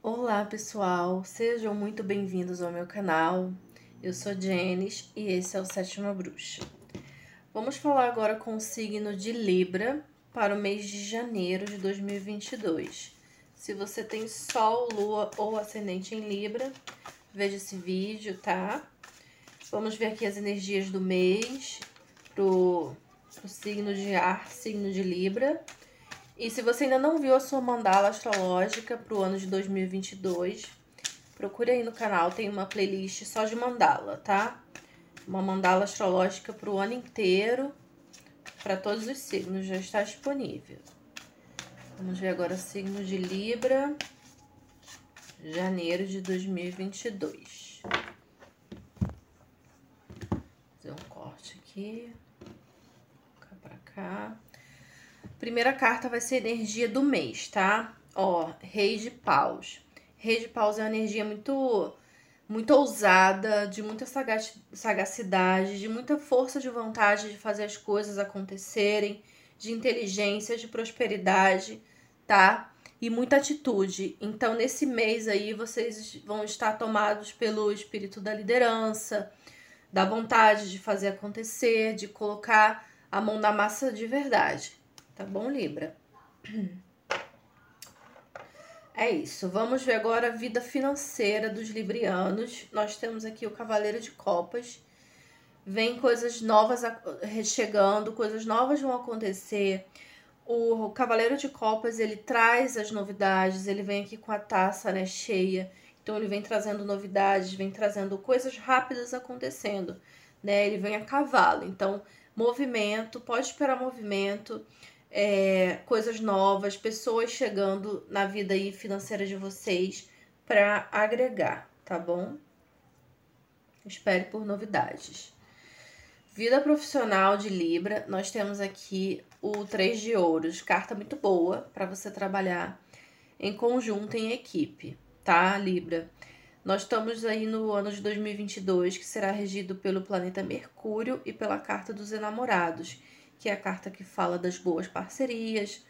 Olá pessoal, sejam muito bem-vindos ao meu canal. Eu sou Jenis e esse é o Sétima Bruxa. Vamos falar agora com o signo de Libra para o mês de janeiro de 2022. Se você tem Sol, Lua ou Ascendente em Libra, veja esse vídeo, tá? Vamos ver aqui as energias do mês pro, pro signo de ar, signo de Libra. E se você ainda não viu a sua mandala astrológica para o ano de 2022, procure aí no canal, tem uma playlist só de mandala, tá? Uma mandala astrológica para o ano inteiro, para todos os signos, já está disponível. Vamos ver agora o signo de Libra, janeiro de 2022. Vou fazer um corte aqui, cá para cá. Primeira carta vai ser energia do mês, tá? Ó, Rei de Paus. Rei de Paus é uma energia muito muito ousada, de muita sagacidade, de muita força de vontade de fazer as coisas acontecerem, de inteligência, de prosperidade, tá? E muita atitude. Então, nesse mês aí, vocês vão estar tomados pelo espírito da liderança, da vontade de fazer acontecer, de colocar a mão na massa de verdade. Tá bom, Libra? É isso. Vamos ver agora a vida financeira dos librianos. Nós temos aqui o Cavaleiro de Copas. Vem coisas novas chegando, coisas novas vão acontecer. O Cavaleiro de Copas, ele traz as novidades, ele vem aqui com a taça, né, cheia. Então ele vem trazendo novidades, vem trazendo coisas rápidas acontecendo, né? Ele vem a cavalo. Então, movimento, pode esperar movimento é, coisas novas, pessoas chegando na vida aí financeira de vocês para agregar, tá bom? Espere por novidades. Vida profissional de Libra, nós temos aqui o Três de Ouros, carta muito boa para você trabalhar em conjunto, em equipe, tá, Libra? Nós estamos aí no ano de 2022, que será regido pelo planeta Mercúrio e pela carta dos enamorados que é a carta que fala das boas parcerias,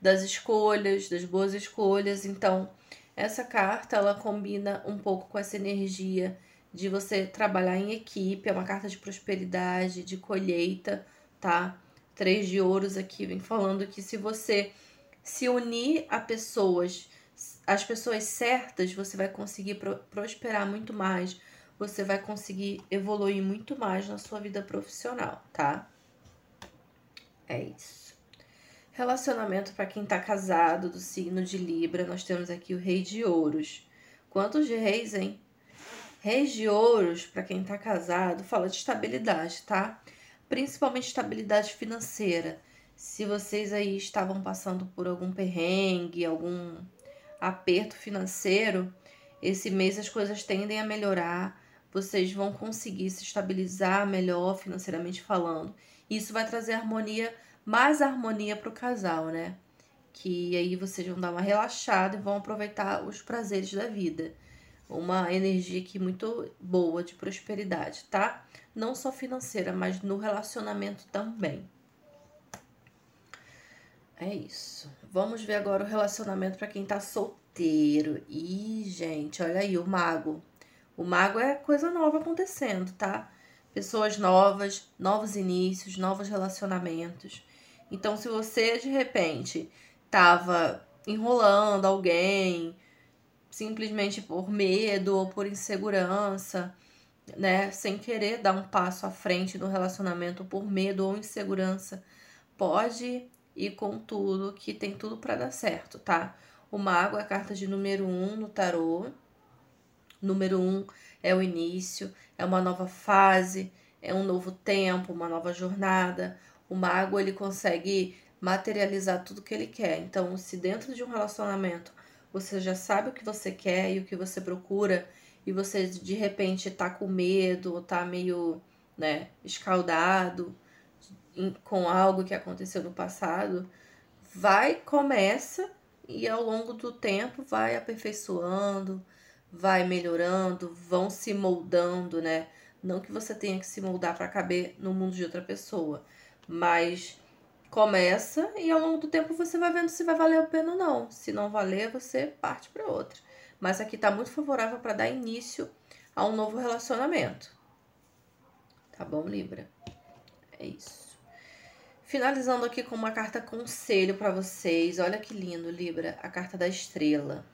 das escolhas, das boas escolhas. Então, essa carta ela combina um pouco com essa energia de você trabalhar em equipe, é uma carta de prosperidade, de colheita, tá? Três de ouros aqui vem falando que se você se unir a pessoas, as pessoas certas, você vai conseguir prosperar muito mais, você vai conseguir evoluir muito mais na sua vida profissional, tá? É isso. Relacionamento para quem tá casado, do signo de Libra, nós temos aqui o Rei de Ouros. Quantos de reis, hein? Reis de Ouros, para quem tá casado, fala de estabilidade, tá? Principalmente estabilidade financeira. Se vocês aí estavam passando por algum perrengue, algum aperto financeiro, esse mês as coisas tendem a melhorar. Vocês vão conseguir se estabilizar melhor financeiramente falando isso vai trazer harmonia, mais harmonia para o casal, né? Que aí vocês vão dar uma relaxada e vão aproveitar os prazeres da vida. Uma energia aqui muito boa de prosperidade, tá? Não só financeira, mas no relacionamento também. É isso. Vamos ver agora o relacionamento para quem tá solteiro. Ih, gente, olha aí o mago. O mago é coisa nova acontecendo, tá? Pessoas novas, novos inícios, novos relacionamentos. Então, se você de repente estava enrolando alguém simplesmente por medo ou por insegurança, né, sem querer dar um passo à frente no relacionamento por medo ou insegurança, pode ir com tudo que tem tudo para dar certo, tá? O mago é a carta de número um no tarô. Número um é o início, é uma nova fase, é um novo tempo, uma nova jornada. O mago ele consegue materializar tudo que ele quer. Então, se dentro de um relacionamento você já sabe o que você quer e o que você procura e você de repente tá com medo ou tá meio, né, escaldado com algo que aconteceu no passado, vai, começa e ao longo do tempo vai aperfeiçoando, vai melhorando, vão se moldando, né? Não que você tenha que se moldar para caber no mundo de outra pessoa, mas começa e ao longo do tempo você vai vendo se vai valer a pena ou não. Se não valer, você parte para outra. Mas aqui tá muito favorável para dar início a um novo relacionamento. Tá bom, Libra? É isso. Finalizando aqui com uma carta conselho para vocês. Olha que lindo, Libra, a carta da estrela.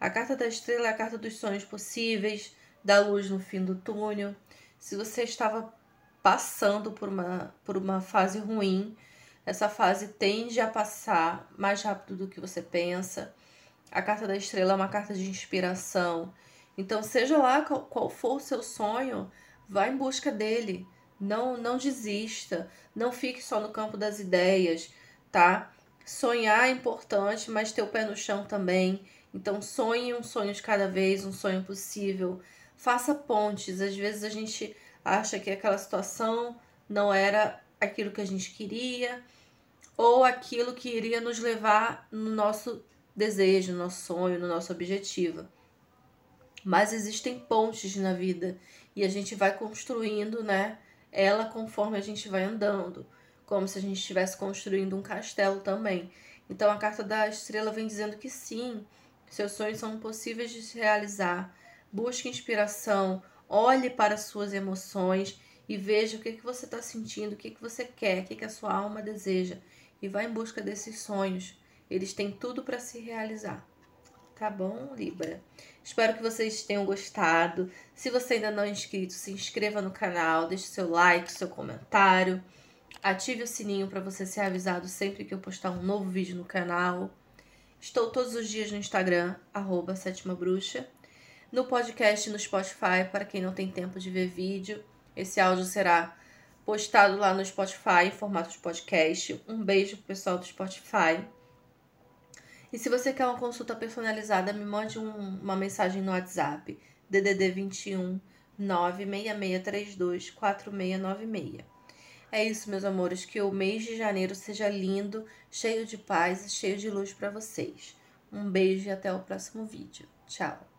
A carta da estrela é a carta dos sonhos possíveis, da luz no fim do túnel. Se você estava passando por uma, por uma fase ruim, essa fase tende a passar mais rápido do que você pensa. A carta da estrela é uma carta de inspiração. Então, seja lá qual, qual for o seu sonho, vá em busca dele. Não, não desista. Não fique só no campo das ideias, tá? Sonhar é importante, mas ter o pé no chão também. Então, sonhe um sonho de cada vez, um sonho possível. Faça pontes. Às vezes a gente acha que aquela situação não era aquilo que a gente queria ou aquilo que iria nos levar no nosso desejo, no nosso sonho, no nosso objetivo. Mas existem pontes na vida e a gente vai construindo, né? Ela conforme a gente vai andando, como se a gente estivesse construindo um castelo também. Então a carta da estrela vem dizendo que sim, seus sonhos são possíveis de se realizar. Busque inspiração, olhe para suas emoções e veja o que, que você está sentindo, o que, que você quer, o que, que a sua alma deseja. E vá em busca desses sonhos. Eles têm tudo para se realizar. Tá bom, Libra? Espero que vocês tenham gostado. Se você ainda não é inscrito, se inscreva no canal, deixe seu like, seu comentário. Ative o sininho para você ser avisado sempre que eu postar um novo vídeo no canal. Estou todos os dias no Instagram, arroba Sétima Bruxa. No podcast no Spotify, para quem não tem tempo de ver vídeo. Esse áudio será postado lá no Spotify em formato de podcast. Um beijo pro pessoal do Spotify. E se você quer uma consulta personalizada, me mande um, uma mensagem no WhatsApp. DDD 21 96632 4696. É isso, meus amores. Que o mês de janeiro seja lindo, cheio de paz e cheio de luz para vocês. Um beijo e até o próximo vídeo. Tchau!